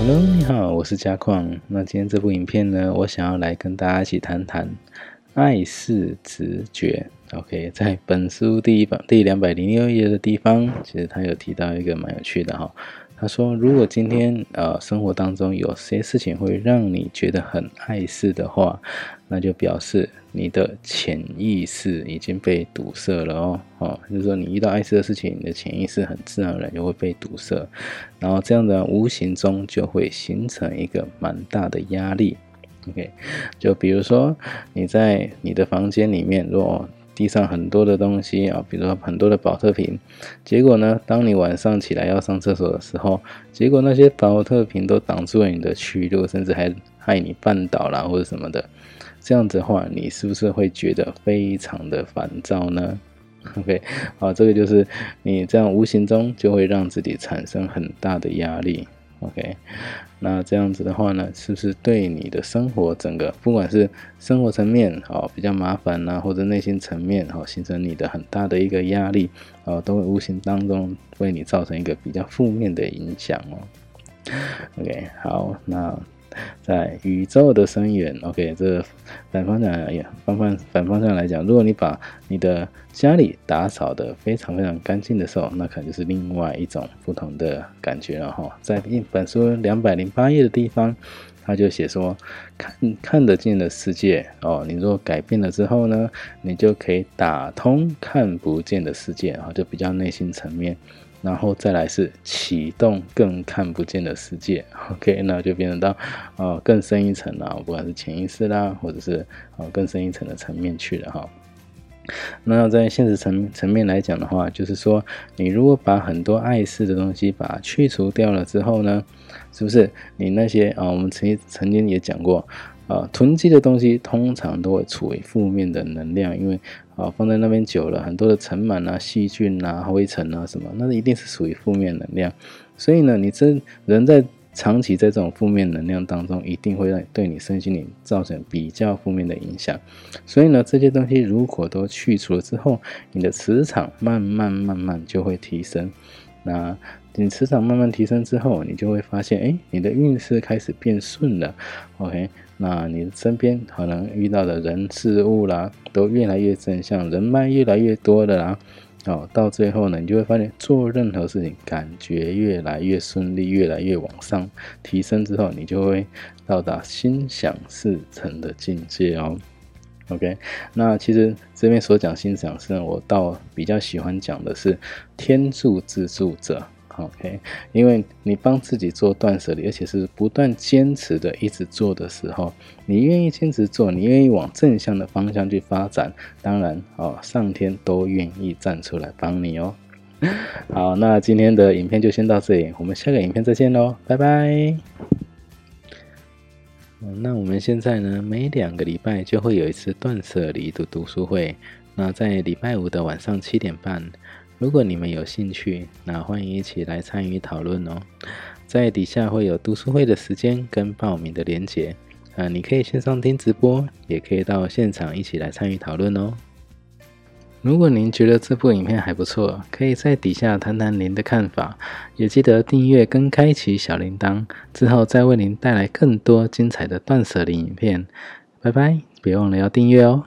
Hello，你好，我是嘉矿。那今天这部影片呢，我想要来跟大家一起谈谈爱是直觉。OK，在本书第一版第两百零六页的地方，其实他有提到一个蛮有趣的哈。他说，如果今天呃生活当中有些事情会让你觉得很碍事的话，那就表示你的潜意识已经被堵塞了哦。哦，就是说你遇到碍事的事情，你的潜意识很自然而然就会被堵塞，然后这样的无形中就会形成一个蛮大的压力。OK，就比如说你在你的房间里面，如果地上很多的东西啊，比如说很多的保特瓶，结果呢，当你晚上起来要上厕所的时候，结果那些保特瓶都挡住了你的去路，甚至还害你绊倒啦或者什么的，这样子的话，你是不是会觉得非常的烦躁呢？OK，好，这个就是你这样无形中就会让自己产生很大的压力。OK，那这样子的话呢，是不是对你的生活整个，不管是生活层面哦比较麻烦呐，或者内心层面哦形成你的很大的一个压力哦，都会无形当中为你造成一个比较负面的影响哦。OK，好，那。在宇宙的深远，OK，这反方向也，反反反方向来讲，如果你把你的家里打扫的非常非常干净的时候，那可能就是另外一种不同的感觉了哈。在一本书两百零八页的地方，他就写说，看看得见的世界哦，你如果改变了之后呢，你就可以打通看不见的世界啊，就比较内心层面。然后再来是启动更看不见的世界，OK，那就变成到呃更深一层了，不管是潜意识啦，或者是呃更深一层的层面去了哈。那在现实层层面来讲的话，就是说你如果把很多碍事的东西把它去除掉了之后呢，是不是你那些啊我们曾曾经也讲过。啊，囤积的东西通常都会处于负面的能量，因为啊放在那边久了，很多的尘螨啊、细菌啊、灰尘啊什么，那一定是属于负面能量。所以呢，你这人在长期在这种负面能量当中，一定会让对你身心灵造成比较负面的影响。所以呢，这些东西如果都去除了之后，你的磁场慢慢慢慢就会提升。那你磁场慢慢提升之后，你就会发现，哎，你的运势开始变顺了。OK。那你身边可能遇到的人事物啦，都越来越正向，人脉越来越多的啦，哦，到最后呢，你就会发现做任何事情感觉越来越顺利，越来越往上提升之后，你就会到达心想事成的境界哦。OK，那其实这边所讲心想事成，我倒比较喜欢讲的是天助自助者。OK，因为你帮自己做断舍离，而且是不断坚持的一直做的时候，你愿意坚持做，你愿意往正向的方向去发展，当然哦，上天都愿意站出来帮你哦。好，那今天的影片就先到这里，我们下个影片再见喽，拜拜。那我们现在呢，每两个礼拜就会有一次断舍离的读书会，那在礼拜五的晚上七点半。如果你们有兴趣，那欢迎一起来参与讨论哦。在底下会有读书会的时间跟报名的连结，啊，你可以线上听直播，也可以到现场一起来参与讨论哦。如果您觉得这部影片还不错，可以在底下谈谈您的看法，也记得订阅跟开启小铃铛，之后再为您带来更多精彩的断舍离影片。拜拜，别忘了要订阅哦。